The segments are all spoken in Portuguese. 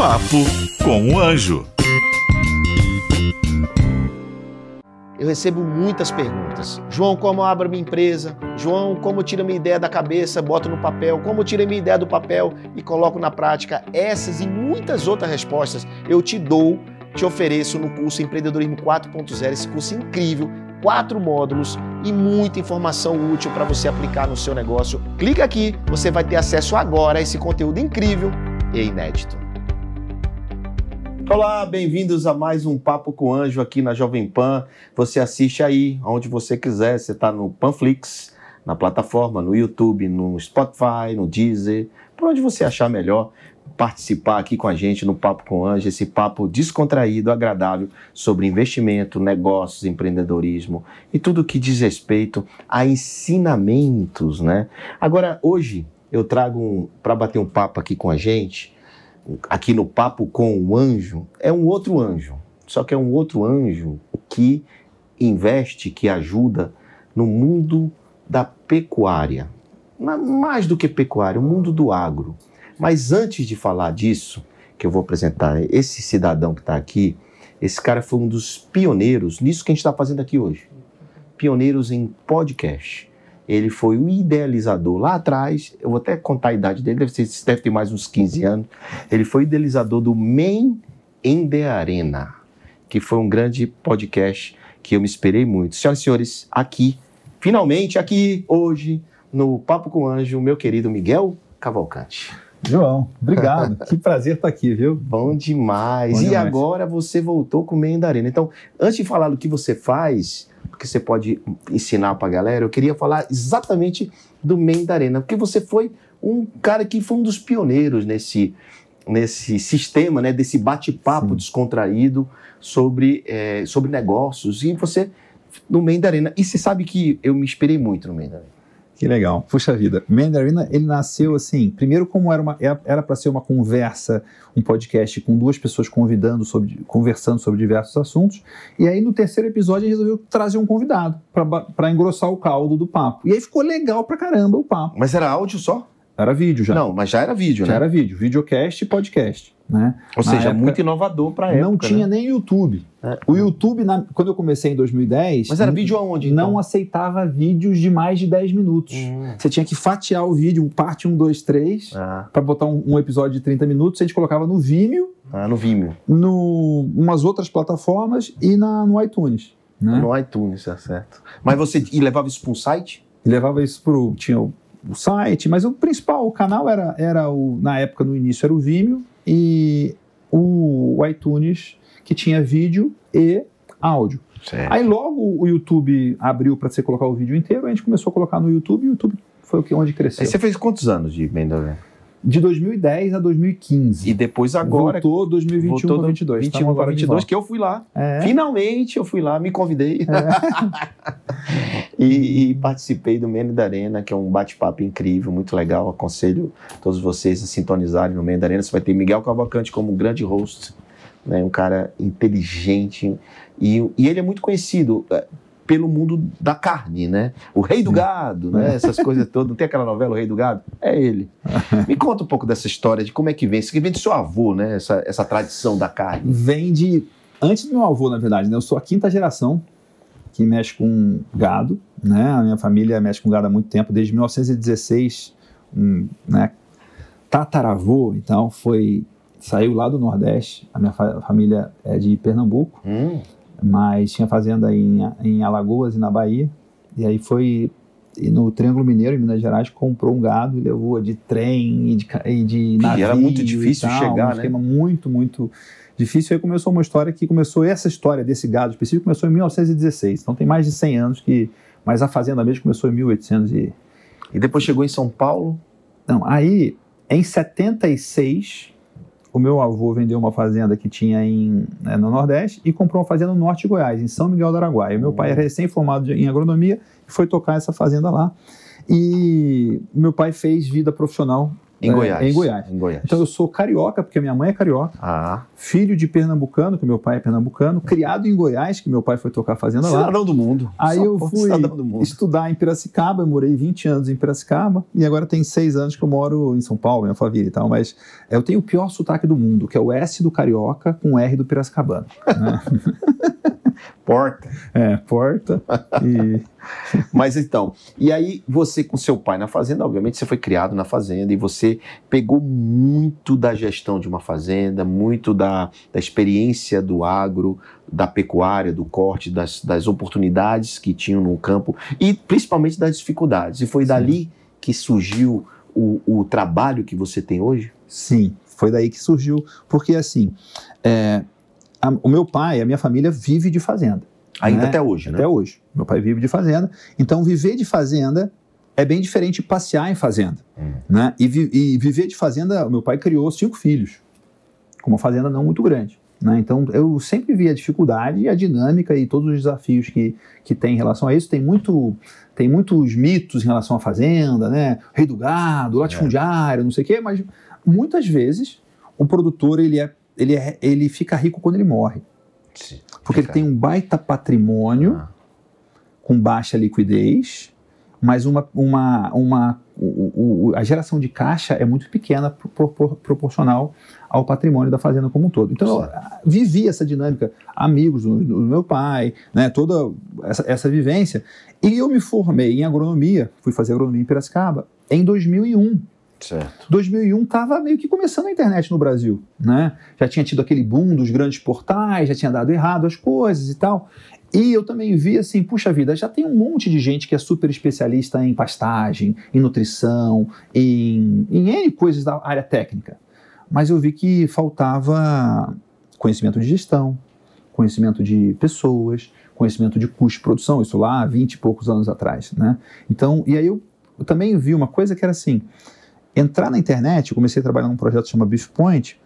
Papo com o Anjo. Eu recebo muitas perguntas. João, como eu abro minha empresa? João, como eu tiro minha ideia da cabeça, boto no papel? Como eu tiro minha ideia do papel e coloco na prática? Essas e muitas outras respostas eu te dou, te ofereço no curso Empreendedorismo 4.0, esse curso incrível, quatro módulos e muita informação útil para você aplicar no seu negócio. Clica aqui, você vai ter acesso agora a esse conteúdo incrível e inédito. Olá, bem-vindos a mais um Papo com Anjo aqui na Jovem Pan. Você assiste aí, onde você quiser. Você está no Panflix, na plataforma, no YouTube, no Spotify, no Deezer, por onde você achar melhor participar aqui com a gente no Papo com Anjo, esse papo descontraído, agradável sobre investimento, negócios, empreendedorismo e tudo que diz respeito a ensinamentos, né? Agora, hoje eu trago um, para bater um papo aqui com a gente aqui no Papo com o Anjo, é um outro anjo. Só que é um outro anjo que investe, que ajuda no mundo da pecuária. Mais do que pecuária, o mundo do agro. Mas antes de falar disso, que eu vou apresentar esse cidadão que está aqui, esse cara foi um dos pioneiros nisso que a gente está fazendo aqui hoje. Pioneiros em podcast. Ele foi o idealizador lá atrás, eu vou até contar a idade dele, deve, ser, deve ter mais uns 15 anos. Ele foi o idealizador do Men in the Arena, que foi um grande podcast que eu me esperei muito. Senhoras e senhores, aqui, finalmente aqui, hoje, no Papo com o Anjo, meu querido Miguel Cavalcante. João, obrigado. que prazer estar aqui, viu? Bom demais. Bom demais. E agora você voltou com o in the Arena. Então, antes de falar do que você faz, que você pode ensinar para a galera, eu queria falar exatamente do Men da Arena, porque você foi um cara que foi um dos pioneiros nesse, nesse sistema, né, desse bate-papo descontraído sobre, é, sobre negócios, e você no Men da Arena. E você sabe que eu me inspirei muito no Men da Arena. Que legal. Puxa vida. Mandarina, ele nasceu assim, primeiro como era uma era para ser uma conversa, um podcast com duas pessoas convidando sobre conversando sobre diversos assuntos, e aí no terceiro episódio ele resolveu trazer um convidado para engrossar o caldo do papo. E aí ficou legal pra caramba o papo. Mas era áudio só? Era vídeo já. Não, mas já era vídeo, já né? Já era vídeo, videocast e podcast. Né? Ou Na seja, época, muito inovador para época. Não tinha né? nem YouTube. É. O YouTube, na, quando eu comecei em 2010. Mas era vídeo aonde? Então? Não aceitava vídeos de mais de 10 minutos. Hum. Você tinha que fatiar o vídeo, parte 1, 2, 3, ah. para botar um, um, episódio de 30 minutos. A gente colocava no Vimeo. Ah, no Vimeo. No umas outras plataformas e na, no iTunes. Né? No iTunes, é certo. Mas você e levava isso para um site? E levava isso para Tinha o, o site, mas o principal, o canal era, era o, na época, no início, era o Vimeo e o, o iTunes que tinha vídeo e áudio. Certo. Aí logo o YouTube abriu para você colocar o vídeo inteiro, a gente começou a colocar no YouTube e o YouTube foi o que onde cresceu. Aí você fez quantos anos de Mendoza? De 2010 a 2015. E depois agora. Voltou 2021 voltou 2022. 21 para 22, que eu fui lá. É. Finalmente eu fui lá, me convidei. É. e, e, participei do Mendo da Arena, que é um bate-papo incrível, muito legal. Aconselho todos vocês a sintonizarem no Mendo da Arena. Você vai ter Miguel Cavalcante como grande host, né? um cara inteligente. E, e ele é muito conhecido pelo mundo da carne, né? O rei do gado, né? Essas coisas todas. Não tem aquela novela O Rei do Gado? É ele. Me conta um pouco dessa história, de como é que vem. Isso que vem do seu avô, né? Essa, essa tradição da carne. Vem de... Antes do meu avô, na verdade, né? Eu sou a quinta geração que mexe com gado, né? A minha família mexe com gado há muito tempo, desde 1916, um, né? tataravô, então, foi saiu lá do Nordeste. A minha fa- família é de Pernambuco, Hum, mas tinha fazenda em, em Alagoas e na Bahia. E aí foi e no Triângulo Mineiro, em Minas Gerais, comprou um gado e levou de trem e de, e de navio. era muito e difícil tal, chegar, um né? esquema muito, muito difícil. Aí começou uma história que começou, essa história desse gado específico começou em 1916. Então tem mais de 100 anos que. Mas a fazenda mesmo começou em 1800 e. E depois chegou em São Paulo. Não, aí, em 76, o meu avô vendeu uma fazenda que tinha em, né, no Nordeste e comprou uma fazenda no norte de Goiás, em São Miguel do Araguaia. Meu pai era recém-formado de- em agronomia e foi tocar essa fazenda lá. E meu pai fez vida profissional Em é, Goiás. Em Goiás. Em Goiás. Então eu sou carioca, porque minha mãe é carioca, Ah, filho de pernambucano, que meu pai é pernambucano, criado em Goiás, que meu pai foi tocar fazenda lá. cidadão do mundo. Aí Só eu fui Cidadão do mundo. estudar em Piracicaba, eu morei 20 anos em Piracicaba e agora tem seis anos que eu moro em São Paulo, em Alphaville e tal, mas eu tenho o pior sotaque do mundo, que é o S do carioca com R do piracicabano. né? Porta. É, porta e... Mas então, e aí você com seu pai na fazenda, obviamente você foi criado na fazenda e você pegou muito da gestão de uma fazenda, muito da, da experiência do agro, da pecuária, do corte, das, das oportunidades que tinham no campo e principalmente das dificuldades. E foi Sim. dali que surgiu o, o trabalho que você tem hoje? Sim, foi daí que surgiu, porque assim, é, a- o meu pai, a minha família vive de fazenda. Ainda Né? até hoje, né? Até hoje. Meu pai vive de fazenda. Então, viver de fazenda é bem diferente de passear em fazenda. Hum. Né? E, vi- e viver de fazenda, o meu pai criou cinco filhos, com uma fazenda não muito grande. Né? Então, eu sempre vi a dificuldade e a dinâmica e todos os desafios que, que tem em relação a isso. Tem, muito, tem muitos mitos em relação à fazenda, né? Rei do gado, latifundiário, não sei o quê, mas muitas vezes o produtor ele, é, ele, é, ele fica rico quando ele morre. Sim. Porque ele tem um baita patrimônio Ah. com baixa liquidez, mas uma, uma, uma, o- o- a geração de caixa é muito pequena pro- pro- proporcional ao patrimônio da fazenda como um todo. Então, eu ah, vivi essa dinâmica, amigos do, do meu pai, né, toda essa, essa vivência. E eu me formei em agronomia, fui fazer agronomia em Piracicaba, em 2001. Certo. 2001 estava meio que começando a internet no Brasil, né? Já tinha tido aquele boom dos grandes portais, já tinha dado errado as coisas e tal. E eu também vi assim, puxa vida, já tem um monte de gente que é super especialista em pastagem, em nutrição, em, em N coisas da área técnica. Mas eu vi que faltava conhecimento de gestão, conhecimento de pessoas, conhecimento de custo de produção, isso lá há 20 e poucos anos atrás, né? Então, e aí eu, eu também vi uma coisa que era assim, entrar na internet, eu comecei a trabalhar num projeto que chama Beef Point,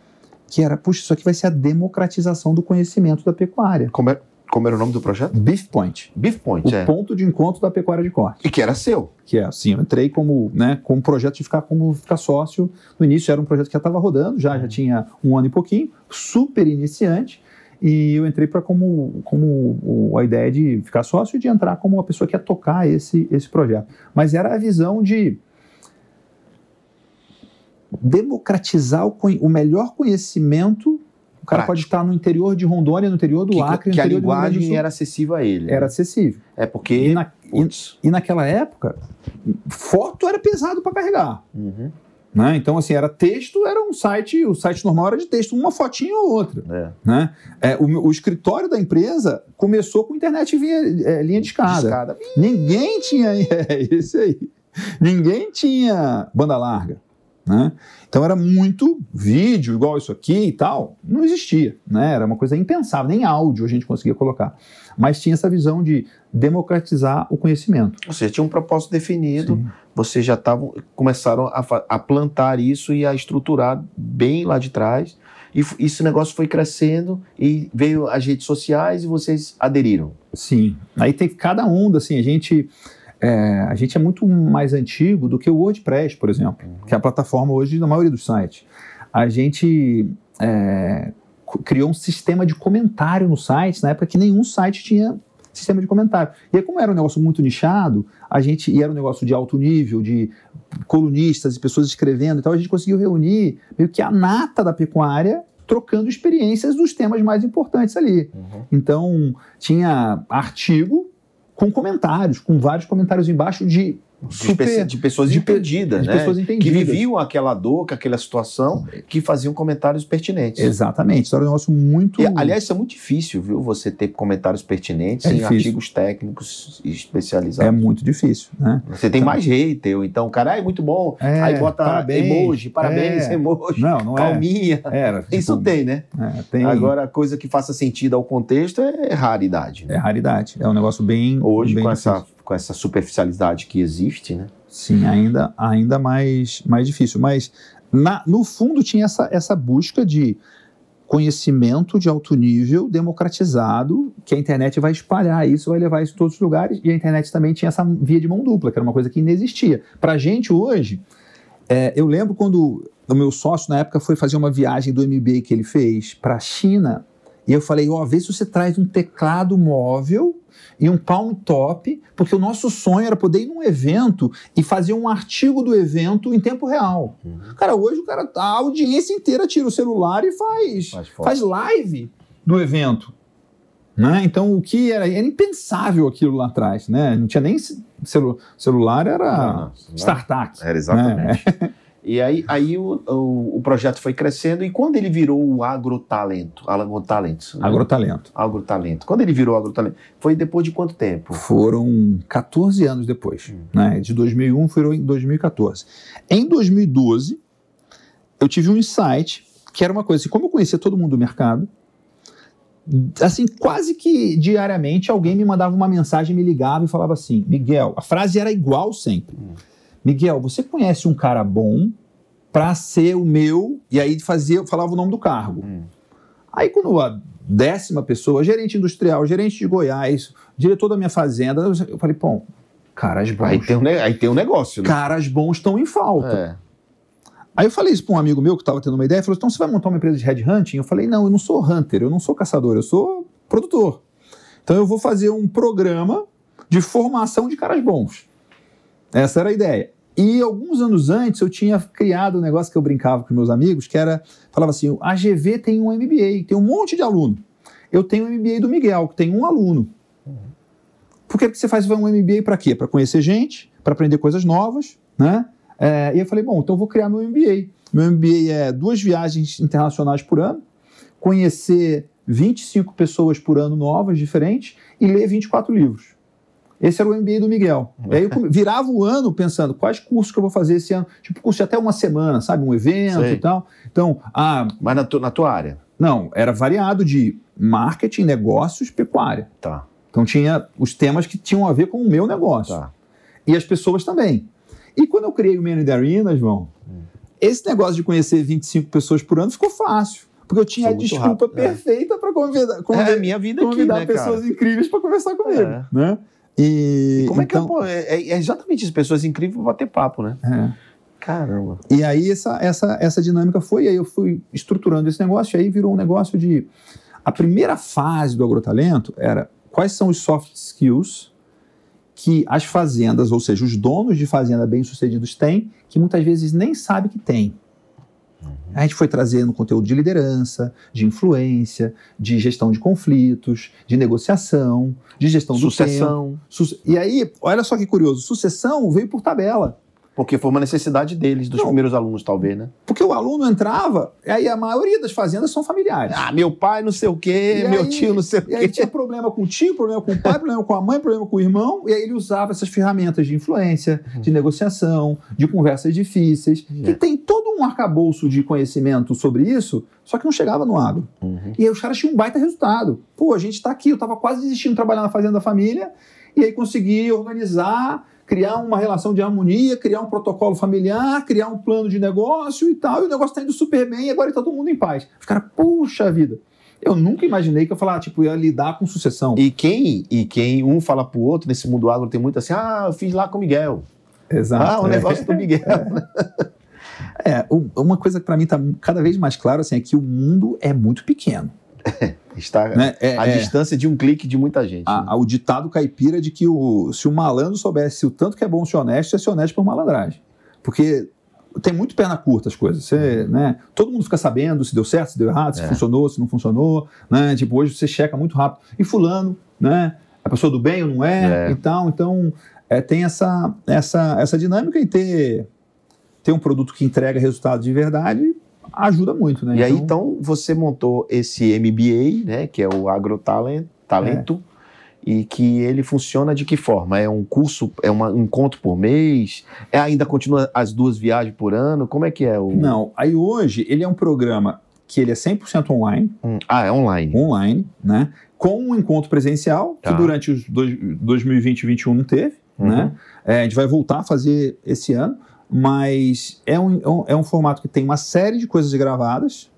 que era, puxa, isso aqui vai ser a democratização do conhecimento da pecuária. Como, é, como era o nome do projeto? Beef Point, Beef Point, o é. ponto de encontro da pecuária de corte. E que era seu. Que é assim, eu entrei como, né, como projeto de ficar como ficar sócio. No início era um projeto que já estava rodando, já, já tinha um ano e pouquinho, super iniciante. E eu entrei para como, como a ideia de ficar sócio e de entrar como uma pessoa que ia tocar esse, esse projeto. Mas era a visão de democratizar o, o melhor conhecimento. O cara Prático. pode estar no interior de Rondônia, no interior do Que, Acre, no que a interior do do linguagem Sul. era acessível a ele. era né? acessível. É E, porque. na- e- e naquela época, foto era pesado para carregar. Uhum. Né? Então, assim, era texto, era um site, o site normal era de texto, uma fotinha ou outra. É. Né? É, o, o escritório da empresa começou com internet via é, linha de escada. Ninguém tinha. É, isso aí. Ninguém tinha banda larga. Né? Então era muito vídeo, igual isso aqui e tal. Não existia. Né? Era uma coisa impensável, nem áudio a gente conseguia colocar. Mas tinha essa visão de democratizar o conhecimento. Ou seja, tinha um propósito definido, Sim. vocês já estavam, começaram a, a plantar isso e a estruturar bem lá de trás. E esse negócio foi crescendo e veio as redes sociais e vocês aderiram. Sim. Aí tem cada onda, assim, a gente. É, a gente é muito mais antigo do que o WordPress, por exemplo, que é a plataforma hoje da maioria dos sites. A gente é, criou um sistema de comentário no site, na época que nenhum site tinha sistema de comentário. E aí, como era um negócio muito nichado, a gente, e era um negócio de alto nível, de colunistas e pessoas escrevendo, então a gente conseguiu reunir meio que a nata da pecuária trocando experiências dos temas mais importantes ali. Então, tinha artigo com comentários, com vários comentários embaixo de de, Super- espe- de pessoas de pe- entendidas, de né? pessoas que viviam aquela dor, com aquela situação, que faziam comentários pertinentes. Exatamente. Isso era um negócio muito. E, aliás, isso é muito difícil, viu? Você ter comentários pertinentes É em difícil. artigos técnicos é especializados. muito difícil, né? Você tem mais hater, ou então, cara, é muito bom. É, Aí bota parabéns. emoji, parabéns, É. emoji, Não, não é. palminha. Era. Isso tipo, tem, né? é, tem. Agora, a coisa que faça sentido ao contexto é raridade. né? É raridade. É um negócio bem. Hoje, bem com difícil. essa, com essa superficialidade que existe, né? Sim, ainda, ainda mais, mais difícil. Mas, na- no fundo, tinha essa, essa busca de conhecimento de alto nível, democratizado, que a internet vai espalhar isso, vai levar isso a todos os lugares. E a internet também tinha essa via de mão dupla, que era uma coisa que inexistia. Para a gente hoje, é, eu lembro quando o meu sócio, na época, foi fazer uma viagem do MBA que ele fez para a China. E eu falei, ó, vê se você traz um teclado móvel e um palm top, porque o nosso sonho era poder ir num evento e fazer um artigo do evento em tempo real. Cara, hoje o cara, a audiência inteira tira o celular e faz, Faz faz live do evento. Né? Então, o que era, era impensável aquilo lá atrás, né? Não tinha nem ce- celu, celular, era Não, não, não. startup. Era exatamente. E aí, aí o, o, o projeto foi crescendo, e quando ele virou o agrotalento, agrotalento, né? Agrotalento. agrotalento, quando ele virou agrotalento, foi depois de quanto tempo? Foram 14 anos depois. Hum. Né? De 2001 foram em 2014. Em 2012, eu tive um insight que era uma coisa assim, como eu conhecia todo mundo do mercado, assim, quase que diariamente alguém me mandava uma mensagem, me ligava e falava assim, Miguel, a frase era igual sempre. Miguel, você conhece um cara bom para ser o meu, e aí fazia, falava o nome do cargo. Hum. Aí quando a décima pessoa, gerente industrial, gerente de Goiás, diretor da minha fazenda, eu falei, pô, caras bons. Aí tem um, aí tem um negócio, né? Caras bons estão em falta. É. Aí eu falei isso para um amigo meu que estava tendo uma ideia, falou: então você vai montar uma empresa de headhunting? Eu falei: não, eu não sou hunter, eu não sou caçador, eu sou produtor. Então eu vou fazer um programa de formação de caras bons. Essa era a ideia. E alguns anos antes eu tinha criado um negócio que eu brincava com meus amigos, que era, falava assim, a GV tem um MBA, tem um monte de aluno. Eu tenho o MBA do Miguel, que tem um aluno. Por que que você faz um MBA para quê? Para conhecer gente, para aprender coisas novas, né? É, e eu falei, bom, então eu vou criar meu MBA. Meu MBA é duas viagens internacionais por ano, conhecer 25 pessoas por ano novas, diferentes, e ler 24 livros. Esse era o MBA do Miguel. E aí eu virava o ano pensando quais cursos que eu vou fazer esse ano. Tipo, curso de até uma semana, sabe? Um evento Sei. e tal. Então, ah, Mas na, tu- na tua área? não, era variado de marketing, negócios, pecuária. Tá, Então tinha os temas que tinham a ver com o meu negócio tá. e as pessoas também. E quando eu criei o in the Arena, João, esse negócio de conhecer 25 pessoas por ano ficou fácil. Porque eu tinha a desculpa rápido, é. perfeita para convidar, É convidar, a minha vida aqui, convidar né, pessoas cara? incríveis para conversar comigo. É. Né? E, E como então, é que é, pô, é, é exatamente isso, pessoas incríveis pra bater papo, né? é. Caramba. E aí essa, essa, essa dinâmica foi, aí eu fui estruturando esse negócio, e aí virou um negócio de. A primeira fase do agrotalento era quais são os soft skills que as fazendas, ou seja, os donos de fazenda bem-sucedidos têm, que muitas vezes nem sabe que tem. A gente foi trazendo conteúdo de liderança, de influência, de gestão de conflitos, de negociação, de gestão do tempo. Sucessão. Su- E aí, olha só que curioso, sucessão veio por tabela. Porque foi uma necessidade deles, dos Não. primeiros alunos, talvez, né? Porque o aluno entrava, e aí a maioria das fazendas são familiares. Ah, meu pai não sei o quê, E meu aí- tio não sei o E aí quê. tinha problema com o tio, problema com o pai, problema com a mãe, problema com o irmão, e aí ele usava essas ferramentas de influência, de negociação, de conversas difíceis, que É. tem todo um arcabouço de conhecimento sobre isso, só que não chegava no agro. Uhum. E aí os caras tinham um baita resultado. Pô, a gente está aqui, eu estava quase desistindo de trabalhar na fazenda da família, e aí consegui organizar, criar uma relação de harmonia, criar um protocolo familiar, criar um plano de negócio e tal, e o negócio está indo super bem, e agora está todo mundo em paz. Os caras, puxa vida. Eu nunca imaginei que eu falar, tipo, ia lidar com sucessão. E quem, e quem um fala pro outro, nesse mundo agro tem muito assim, ah, eu fiz lá com o Miguel. Exato. ah, o é. negócio do Miguel. É, o- uma coisa que para mim está cada vez mais claro assim, é que o mundo é muito pequeno. Está Né? É- a é- distância de um clique de muita gente. a- né? o ditado caipira de que o, se o malandro soubesse o tanto que é bom ser honesto, é ser honesto por malandragem. Porque tem muito perna curta as coisas. Você, né, todo mundo fica sabendo se deu certo, se deu errado, se É. funcionou, se não funcionou. Né? Tipo, hoje você checa muito rápido. E fulano, né? a pessoa do bem ou não é, É. e tal. Então, é, tem essa, essa, essa dinâmica e ter, ter um produto que entrega resultado de verdade ajuda muito, né? E aí, então, você montou esse MBA, né, que é o AgroTalent, talento, e que ele funciona de que forma? É um curso, é uma- um encontro por mês? É ainda continua as duas viagens por ano? Como é que é o... Não, aí hoje ele é um programa que ele é 100% online, Hum, Ah, é online. online, né? Com um encontro presencial, Tá. que durante os dois, 2020 e 2021 não teve, Uhum. né? É, a gente vai voltar a fazer esse ano, mas é um, é um- é um formato que tem uma série de coisas gravadas,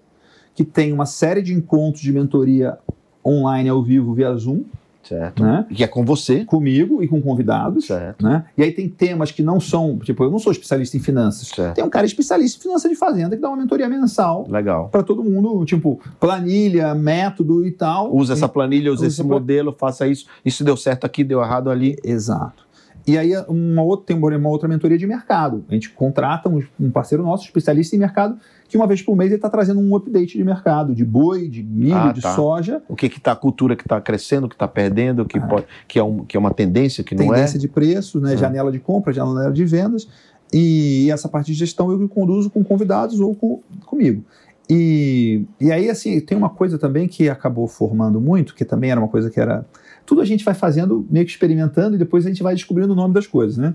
que tem uma série de encontros de mentoria online ao vivo via Zoom, Certo. né? Que é com você. Comigo e com convidados. Certo. Né? E aí tem temas que não são, tipo, eu não sou especialista em finanças. Certo. Tem um cara especialista em finanças de fazenda que dá uma mentoria mensal Legal. para todo mundo, tipo, planilha, método e tal. Usa essa planilha, usa Usa esse modelo, faça isso. Isso deu certo aqui, deu errado ali. Exato. E aí uma outra, tem uma outra mentoria de mercado. A gente contrata um, um parceiro nosso, especialista em mercado, que uma vez por mês ele está trazendo um update de mercado, de boi, de milho, Ah, de tá. soja, O que que tá, a cultura que está crescendo, que está perdendo, que, pode, que, é um, que é uma tendência, que não é. tendência de preços, né, Ah. janela de compra, janela de vendas. E essa parte de gestão eu que conduzo com convidados ou com, comigo. E, e aí, assim, tem uma coisa também que acabou formando muito, que também era uma coisa que era. Tudo a gente vai fazendo, meio que experimentando, e depois a gente vai descobrindo o nome das coisas, né?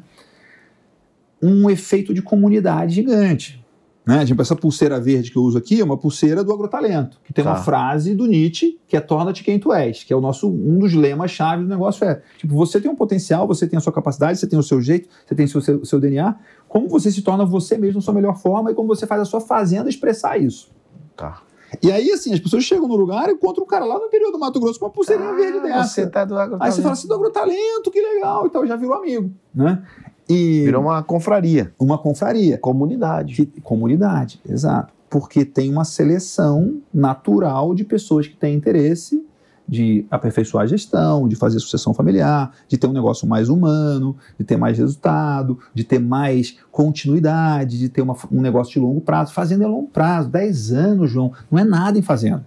Um efeito de comunidade gigante. Né? Tipo, essa pulseira verde que eu uso aqui é uma pulseira do Agrotalento, que tem Tá. uma frase do Nietzsche, que é torna-te quem tu és, que é o nosso, um dos lemas-chave do negócio é, tipo, você tem um potencial, você tem a sua capacidade, você tem o seu jeito, você tem o seu, seu, seu DNA, como você se torna você mesmo sua melhor forma e como você faz a sua fazenda expressar isso. Tá. E aí, assim, as pessoas chegam no lugar e encontram um cara lá no interior do Mato Grosso com uma pulseirinha verde dessa. Ah, Você tá do Aí você fala assim, do agrotalento, que legal, e tal, já virou amigo, né? E Virou uma confraria, uma confraria. comunidade. Que- comunidade, exato. Porque tem uma seleção natural de pessoas que têm interesse de aperfeiçoar a gestão, de fazer sucessão familiar, de ter um negócio mais humano, de ter mais resultado, de ter mais continuidade, de ter uma- um negócio de longo prazo. Fazenda é longo prazo, 10 anos, João, não é nada em fazenda.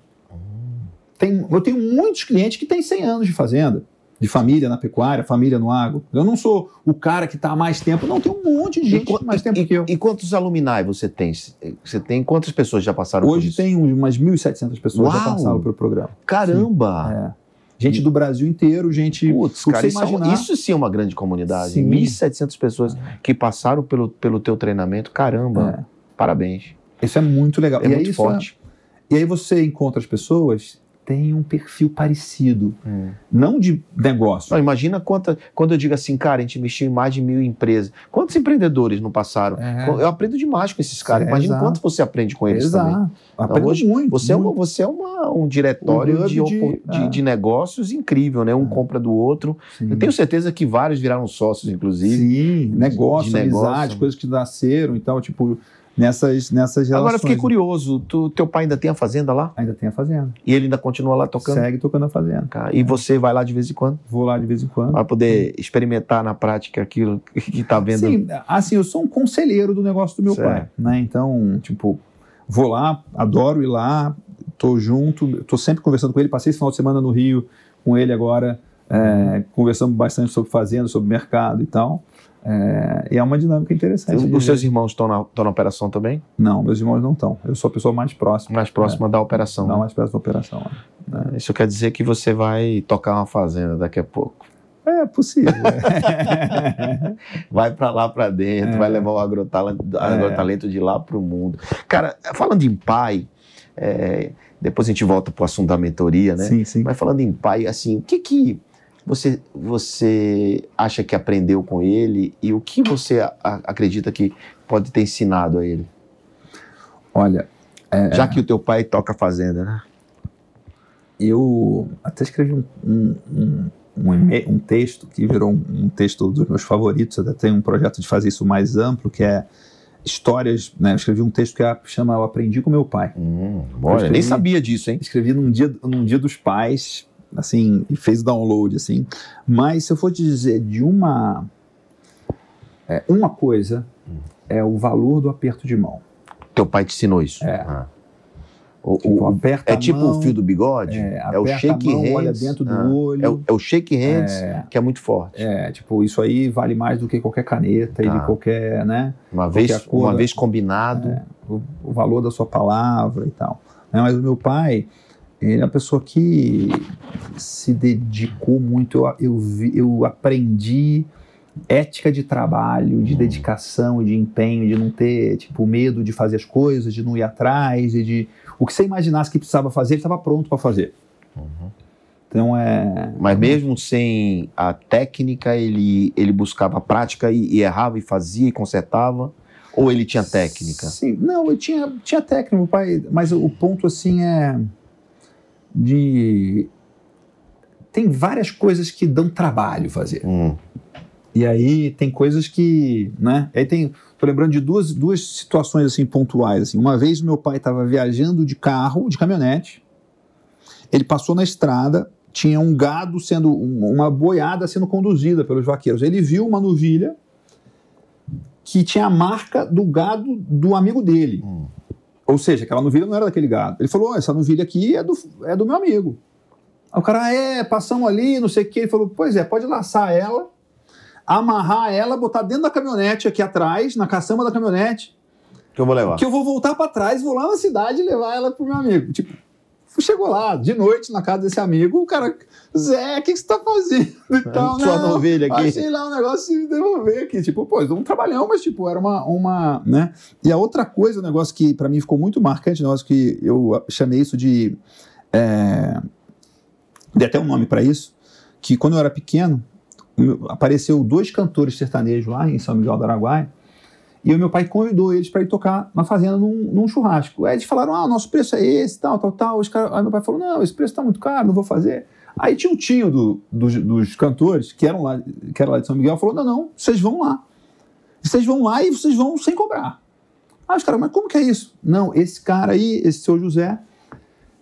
Tem- eu tenho muitos clientes que têm 100 anos de fazenda, de família na pecuária, família no agro. Eu não sou o cara que está há mais tempo, não, tem um monte de gente com mais tempo e, que eu. e quantos alumni você tem? Você tem quantas pessoas já passaram por Hoje isso? tem umas 1.700 pessoas que já Uau! passaram pelo programa. Caramba! É. Gente do Brasil inteiro, gente. Putz, cara, você isso, é imaginar. isso sim é uma grande comunidade. Sim. 1.700 pessoas que passaram pelo, pelo teu treinamento. Caramba, É. parabéns. Isso é muito legal. É e, aí muito isso forte. e aí você encontra as pessoas têm um perfil parecido. Hum. Não de negócio. Não, imagina quanta, quando eu digo assim, cara, a gente investiu em mais de mil empresas. Quantos empreendedores não passaram? É. Eu aprendo demais com esses caras. É, Imagina exato. quanto você aprende com eles também. Exato. Aprendo hoje muito. Você é, uma, muito. você é uma- um diretório Um de, de- de, é. de negócios incrível, né? Um É. compra do outro. Sim. Eu tenho certeza que vários viraram sócios, inclusive. Sim, negócio, de negócio. amizade, coisas que nasceram e tal, tipo, nessas, nessas relações. Agora eu fiquei curioso, tu, teu pai ainda tem a fazenda lá? Ainda tem a fazenda. E ele ainda continua lá tocando? Segue tocando a fazenda. Cara, E você vai lá de vez em quando? Vou lá de vez em quando. Para poder experimentar na prática aquilo que tá vendo. Sim, assim, eu sou um conselheiro do negócio do meu Certo. pai, né? Então, tipo, vou lá, adoro ir lá, tô junto, tô sempre conversando com ele. Passei esse final de semana no Rio com ele agora, é, conversamos bastante sobre fazenda, sobre mercado e tal. É, e é uma dinâmica interessante. Os seus irmãos estão na, estão na operação também? Não, meus irmãos não estão. Eu sou a pessoa mais próxima. Mais próxima da operação. Não, né? mais próxima da operação. né? Isso quer dizer que você vai tocar uma fazenda daqui a pouco. É possível. Vai para lá para dentro, É. vai levar o agrotalento, agrotalento de lá para o mundo. Cara, falando em pai, é, depois a gente volta para o assunto da mentoria, né? sim, sim. Mas falando em pai, assim, o que que você, você acha que aprendeu com ele e o que você a- a- acredita que pode ter ensinado a ele? Olha, Já que o teu pai toca fazenda, né? eu até escrevi um, um, um, um, um texto que virou um, texto dos meus favoritos. Até tenho um projeto de fazer isso mais amplo, que é histórias. Né? Eu escrevi um texto que é- chama Eu Aprendi com Meu Pai. Hum, olha, escrevi- nem sabia disso, hein? Escrevi num dia, num dia dos pais, assim, e fez download, assim. Mas se eu for te dizer de uma. é, uma coisa é o valor do aperto de mão. Teu pai te ensinou isso? É. Ah, O- Tipo, o- aperta é tipo mão, o fio do bigode? É, É o shake mão, hands. olha dentro do Ah, olho. É o, é o shake hands É. que é muito forte. É, tipo, isso aí vale mais do que qualquer caneta e Tá. de qualquer, né? Uma Qualquer vez, uma vez combinado. É, o, o valor da sua palavra e tal. né? Mas o meu pai, ele é uma pessoa que se dedicou muito. Eu, eu, vi- eu aprendi ética de trabalho, de dedicação e de empenho, de não ter tipo medo de fazer as coisas, de não ir atrás e de o que você imaginasse que precisava fazer, ele estava pronto para fazer. Então é Mas mesmo sem a técnica, ele, ele buscava a prática e, e errava e fazia e consertava? Ou ele tinha técnica? Sim, não, eu tinha, tinha técnica, meu pai, mas o ponto assim é de tem várias coisas que dão trabalho fazer. Hum, E aí tem coisas que, né? Aí tem, tô lembrando de duas, duas situações assim pontuais assim. Uma vez meu pai estava viajando de carro, de caminhonete. Ele passou na estrada, tinha um gado sendo um- uma boiada sendo conduzida pelos vaqueiros. Ele viu uma novilha que tinha a marca do gado do amigo dele. Hum. Ou seja, aquela novilha não era daquele gado. Ele falou: "Ó, essa novilha aqui é do, é do meu amigo. Aí o cara, "Ah, é, passamos ali, não sei o quê. Ele falou: pois é, pode laçar ela, amarrar ela, botar dentro da caminhonete aqui atrás, na caçamba da caminhonete, que eu vou levar. que eu vou voltar pra trás, vou lá na cidade e levar ela pro meu amigo. Tipo, chegou lá, de noite, na casa desse amigo, o cara, Zé, o que, que você tá fazendo? Então, Sua não, novilha aqui. Achei lá um negócio de devolver aqui. Tipo, pô, um trabalhão, mas tipo, era uma, uma, né? E a outra coisa, o negócio que pra mim ficou muito marcante, o negócio que eu chamei isso de... É, dei até um nome pra isso, que quando eu era pequeno, apareceu dois cantores sertanejos lá em São Miguel do Araguaia, e o meu pai convidou eles para ir tocar na fazenda num, num churrasco. Aí eles falaram: ah, o nosso preço é esse, tal, tal, tal. Os cara... Aí meu pai falou: não, esse preço tá muito caro, não vou fazer. Aí tinha um tio do- dos, dos cantores, que, eram lá, que era lá de São Miguel, falou: não, não, vocês vão lá. Vocês vão lá e vocês vão sem cobrar. Ah, os caras, mas como que é isso? Não, esse cara aí, esse seu José,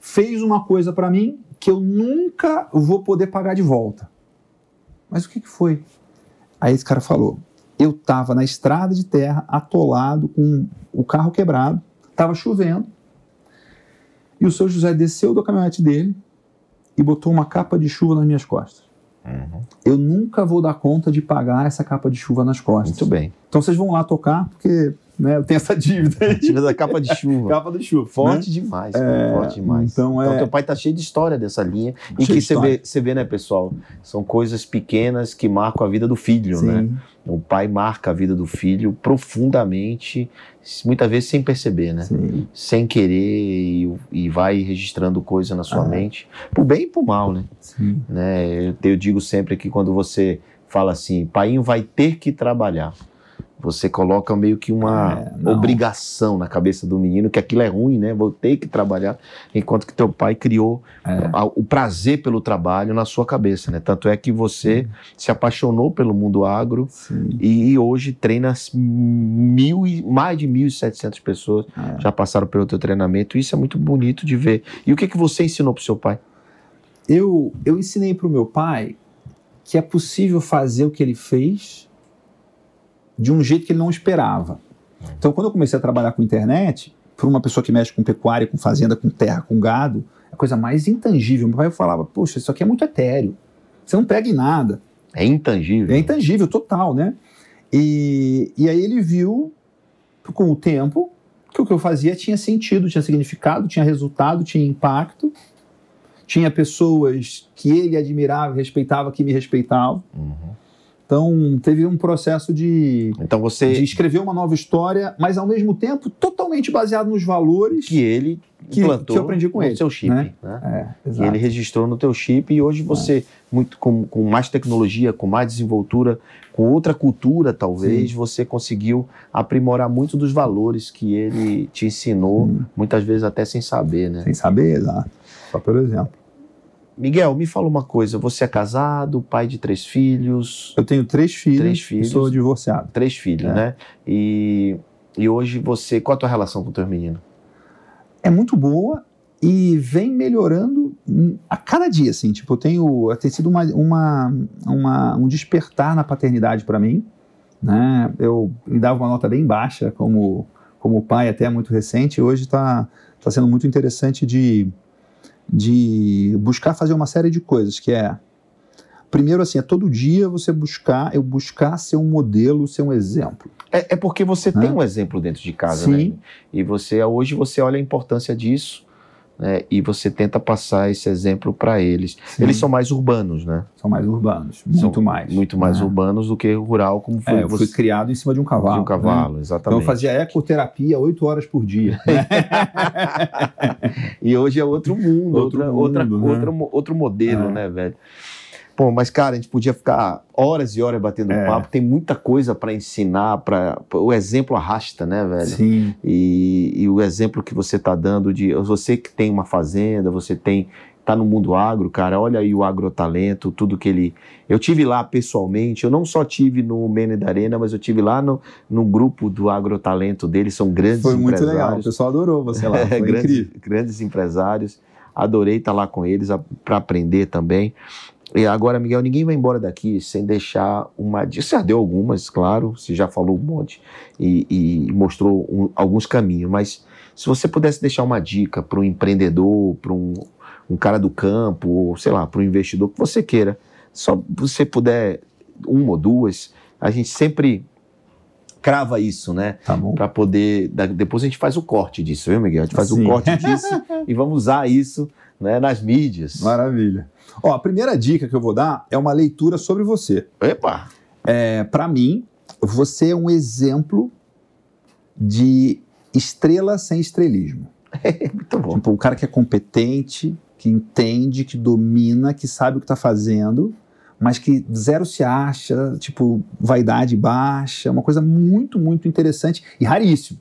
fez uma coisa para mim que eu nunca vou poder pagar de volta. Mas o que, que foi? Aí esse cara falou: eu estava na estrada de terra, atolado, com o carro quebrado, estava chovendo, e o seu José desceu da caminhonete dele e botou uma capa de chuva nas minhas costas. Eu nunca vou dar conta de pagar essa capa de chuva nas costas. Muito bem. Então vocês vão lá tocar, porque né, eu tenho essa dívida aí. Tira da capa de chuva. capa de chuva. Forte né? demais, cara, forte demais. então é- teu pai tá cheio de história dessa linha. E que você vê, você vê, né, pessoal? São coisas pequenas que marcam a vida do filho, Sim. né? O pai marca a vida do filho profundamente, muitas vezes sem perceber, né? Sim. Sem querer e, e vai registrando coisa na sua Ah. mente, pro bem e pro mal, né? Sim. né? Eu, eu digo sempre que quando você fala assim, pai vai ter que trabalhar, você coloca meio que uma É, obrigação na cabeça do menino que aquilo é ruim, né? Vou ter que trabalhar, enquanto que teu pai criou É. o prazer pelo trabalho na sua cabeça, né? Tanto é que você se apaixonou pelo mundo agro Sim. e hoje treina mil e, mais de 1.700 pessoas É. já passaram pelo teu treinamento. Isso é muito bonito de ver. E o que que você ensinou pro seu pai? Eu, eu ensinei para o meu pai que é possível fazer o que ele fez de um jeito que ele não esperava. Então, quando eu comecei a trabalhar com internet, para uma pessoa que mexe com pecuária, com fazenda, com terra, com gado, é a coisa mais intangível. Meu pai falava: Poxa, isso aqui é muito etéreo. Você não pega em nada. É intangível. É intangível, total, né? E, e aí ele viu, com o tempo, que o que eu fazia tinha sentido, tinha significado, tinha resultado, tinha impacto. Tinha pessoas que ele admirava, respeitava, que me respeitavam. Uhum. Então, teve um processo de, Então você de escrever uma nova história, mas ao mesmo tempo totalmente baseado nos valores que ele que- implantou que eu aprendi com no ele, seu chip, né? né? É, ele registrou no teu chip e hoje você, muito com, com mais tecnologia, com mais desenvoltura, com outra cultura talvez, Sim. você conseguiu aprimorar muito dos valores que ele te ensinou, Sim. muitas vezes até sem saber, né? Sem saber, exato. Só pelo exemplo. Miguel, me fala uma coisa, você é casado, pai de três filhos, Eu tenho três filhos, Três e filhos. sou divorciado. três filhos, É. né? E, e hoje você, qual a tua relação com teus meninos? é muito boa e vem melhorando a cada dia, assim. Tipo, eu tenho, tem sido uma, uma, uma- um despertar na paternidade para mim, né? Eu me dava uma nota bem baixa como, como pai até muito recente, hoje está tá sendo muito interessante de, de buscar fazer uma série de coisas, que é primeiro assim, é todo dia você buscar, eu buscar ser um modelo, ser um exemplo. É, é porque você Hã? tem um exemplo dentro de casa, Sim. né? E você hoje você olha a importância disso, né? E você tenta passar esse exemplo para eles. Sim. Eles são mais urbanos, né? São mais urbanos, muito São mais. Muito mais né? urbanos do que rural, como foi É, eu fui você. criado em cima de um cavalo. de um né? cavalo, Então exatamente. eu fazia ecoterapia oito horas por dia. né? E hoje é outro mundo, Outro outra, mundo, outra, né? outra outro modelo, É. né, velho? Pô, mas cara, a gente podia ficar horas e horas batendo É. papo. Tem muita coisa para ensinar, para o exemplo arrasta, né, velho? Sim. E, e o exemplo que você está dando de você que tem uma fazenda, você tem tá no mundo agro, cara, olha aí o agrotalento, tudo que ele. Eu tive lá pessoalmente, eu não só tive no Mene da Arena, mas eu tive lá no, no grupo do agrotalento deles, são grandes Foi muito legal. O empresários. pessoal adorou você lá. Foi grandes, incrível. grandes empresários. Adorei estar lá com eles para aprender também. E agora, Miguel, ninguém vai embora daqui sem deixar uma. Você já deu algumas, claro, você já falou um monte e, e mostrou um- alguns caminhos, mas se você pudesse deixar uma dica para um empreendedor, para um, um cara do campo, ou sei lá, para um investidor que você queira, só você puder, uma ou duas, a gente sempre crava isso, né? Tá bom. para poder. da- Depois a gente faz o corte disso, viu, Miguel? A gente faz Sim. o corte disso e vamos usar isso né, nas mídias. Maravilha. Ó, a primeira dica que eu vou dar é uma leitura sobre você. Epa! É, para mim, você é um exemplo de estrela sem estrelismo. Muito bom. Tipo, o cara que é competente, que entende, que domina, que sabe o que está fazendo, mas que zero se acha, tipo, vaidade baixa, uma coisa muito, muito interessante e raríssimo.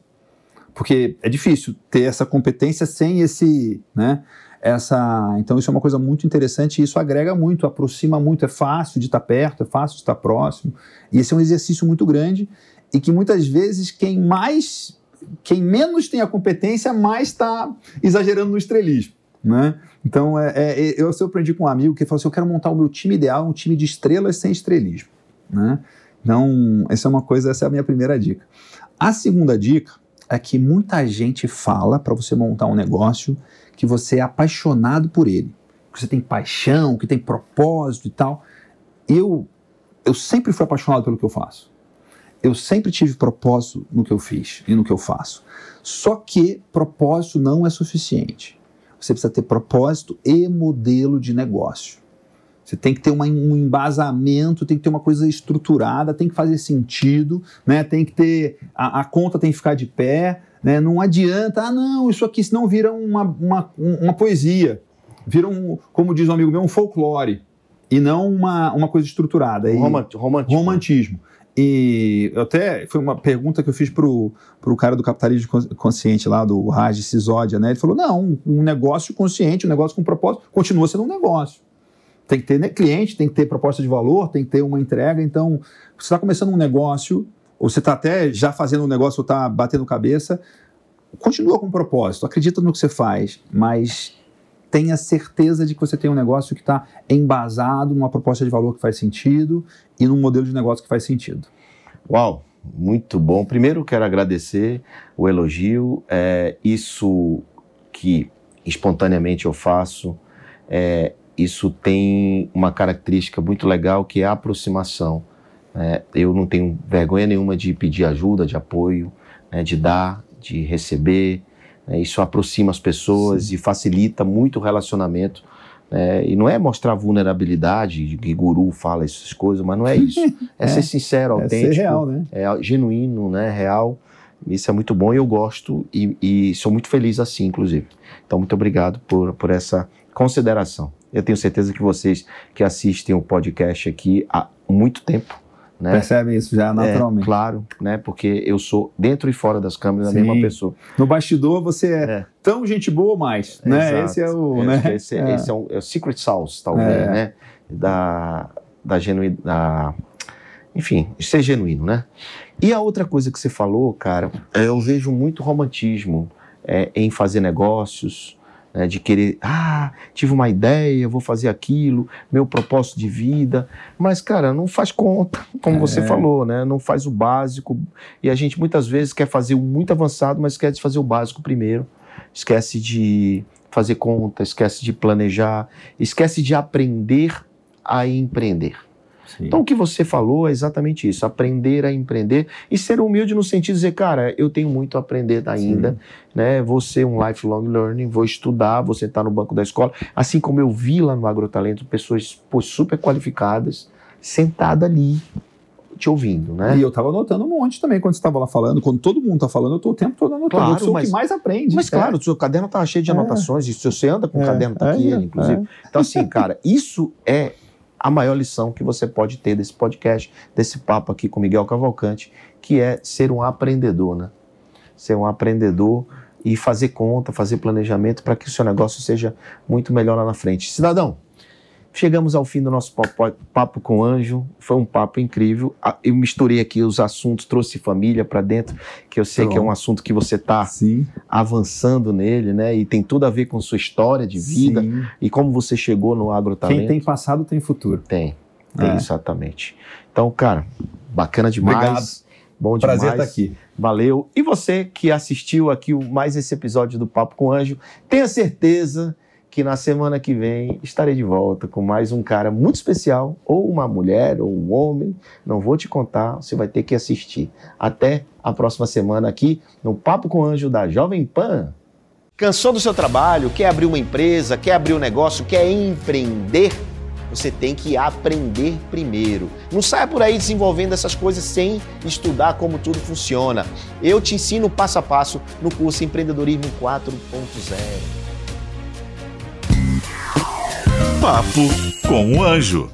Porque é difícil ter essa competência sem esse, né? Essa, então isso é uma coisa muito interessante e isso agrega muito, aproxima muito, é fácil de estar perto, é fácil de estar próximo. E esse é um exercício muito grande e que muitas vezes quem mais, quem menos tem a competência, mais está exagerando no estrelismo, né? Então, é, é, eu, eu aprendi com um amigo que falou assim: eu quero montar o meu time ideal, um time de estrelas sem estrelismo. Né? Então, essa é uma coisa, essa é a minha primeira dica. A segunda dica é que muita gente fala para você montar um negócio que você é apaixonado por ele, que você tem paixão, que tem propósito e tal. Eu, eu sempre fui apaixonado pelo que eu faço. Eu sempre tive propósito no que eu fiz e no que eu faço. Só que propósito não é suficiente. Você precisa ter propósito e modelo de negócio. Você tem que ter uma- um embasamento, tem que ter uma coisa estruturada, tem que fazer sentido, né? Tem que ter a, a conta tem que ficar de pé, né? Não adianta, ah não, isso aqui senão vira uma, uma, um- uma poesia, vira um, como diz um amigo meu, um folclore e não uma, uma coisa estruturada. E- romant- romântico. romantismo. E até foi uma pergunta que eu fiz pro, pro cara do capitalismo cons- consciente lá, do Raj Sisodia, né? Ele falou: não, um negócio consciente, um negócio com propósito, continua sendo um negócio. Tem que ter né, cliente, tem que ter proposta de valor, tem que ter uma entrega. Então, você está começando um negócio, ou você está até já fazendo um negócio ou está batendo cabeça, continua com propósito, acredita no que você faz, mas tenha certeza de que você tem um negócio que está embasado numa proposta de valor que faz sentido e num modelo de negócio que faz sentido. Uau, muito bom. Primeiro, quero agradecer o elogio. É, isso que espontaneamente eu faço, é, isso tem uma característica muito legal que é a aproximação. É, eu não tenho vergonha nenhuma de pedir ajuda, de apoio, né, de dar, de receber. Né, isso aproxima as pessoas e facilita muito o relacionamento. né, e não é mostrar vulnerabilidade, que guru fala essas coisas, mas não é isso. É, É. ser sincero, É autêntico, ser real, né? é genuíno, né, real. Isso é muito bom e eu gosto e, e sou muito feliz assim, inclusive. Então, muito obrigado por, por essa consideração. Eu tenho certeza que vocês que assistem o podcast aqui há muito tempo, né? Percebe isso já naturalmente. É, claro, né? Porque eu sou dentro e fora das câmeras a Sim. mesma pessoa. No bastidor você é, É. tão gente boa ou mais, né? Exato. Esse é o, Eu né? Esse, É. esse é, um, é o secret sauce, talvez, É. né? Da, da genuidade. Enfim, ser genuíno, né? E a outra coisa que você falou, cara, é, eu vejo muito romantismo é, em fazer negócios, né, de querer, ah, tive uma ideia, vou fazer aquilo, meu propósito de vida, mas cara, não faz conta, como você É. falou, né? Não faz o básico. E a gente muitas vezes quer fazer o muito avançado, mas esquece de fazer o básico primeiro. Esquece de fazer conta, esquece de planejar, esquece de aprender a empreender. Sim. Então, o que você falou é exatamente isso: aprender a empreender e ser humilde no sentido de dizer, cara, eu tenho muito a aprender ainda, né? Vou ser um lifelong learning, vou estudar, vou sentar no banco da escola. Assim como eu vi lá no Agrotalento pessoas pô, super qualificadas, sentadas ali, te ouvindo, né? E eu tava anotando um monte também quando você estava lá falando. Quando todo mundo tá falando, eu tô o tempo todo anotando. Claro, eu sou mas- o que mais aprende. Mas É. claro, o seu caderno tá cheio de É. anotações, e se você anda com o É, caderno, tá aqui é, ele, inclusive. Então, assim, cara, isso é a maior lição que você pode ter desse podcast, desse papo aqui com Miguel Cavalcante, que é ser um aprendedor, né? Ser um aprendedor e fazer conta, fazer planejamento para que o seu negócio seja muito melhor lá na frente. Cidadão, chegamos ao fim do nosso papo, papo com o Anjo. Foi um papo incrível. Eu misturei aqui os assuntos, trouxe família para dentro, que eu sei que é um assunto que você está avançando nele, né? E tem tudo a ver com sua história de vida Sim. e como você chegou no agrotalento. Quem tem passado tem futuro. Tem, tem É. exatamente. Então, cara, bacana demais. Obrigado. Bom Prazer demais. estar aqui. Valeu. E você que assistiu aqui o- mais esse episódio do Papo com Anjo, tenha certeza que na semana que vem estarei de volta com mais um cara muito especial, ou uma mulher, ou um homem. Não vou te contar, você vai ter que assistir. Até a próxima semana aqui no Papo com Anjo da Jovem Pan. Cansou do seu trabalho? Quer abrir uma empresa? Quer abrir um negócio? Quer empreender? Você tem que aprender primeiro. Não saia por aí desenvolvendo essas coisas sem estudar como tudo funciona. Eu te ensino passo a passo no curso Empreendedorismo 4.0. Papo com o Anjo.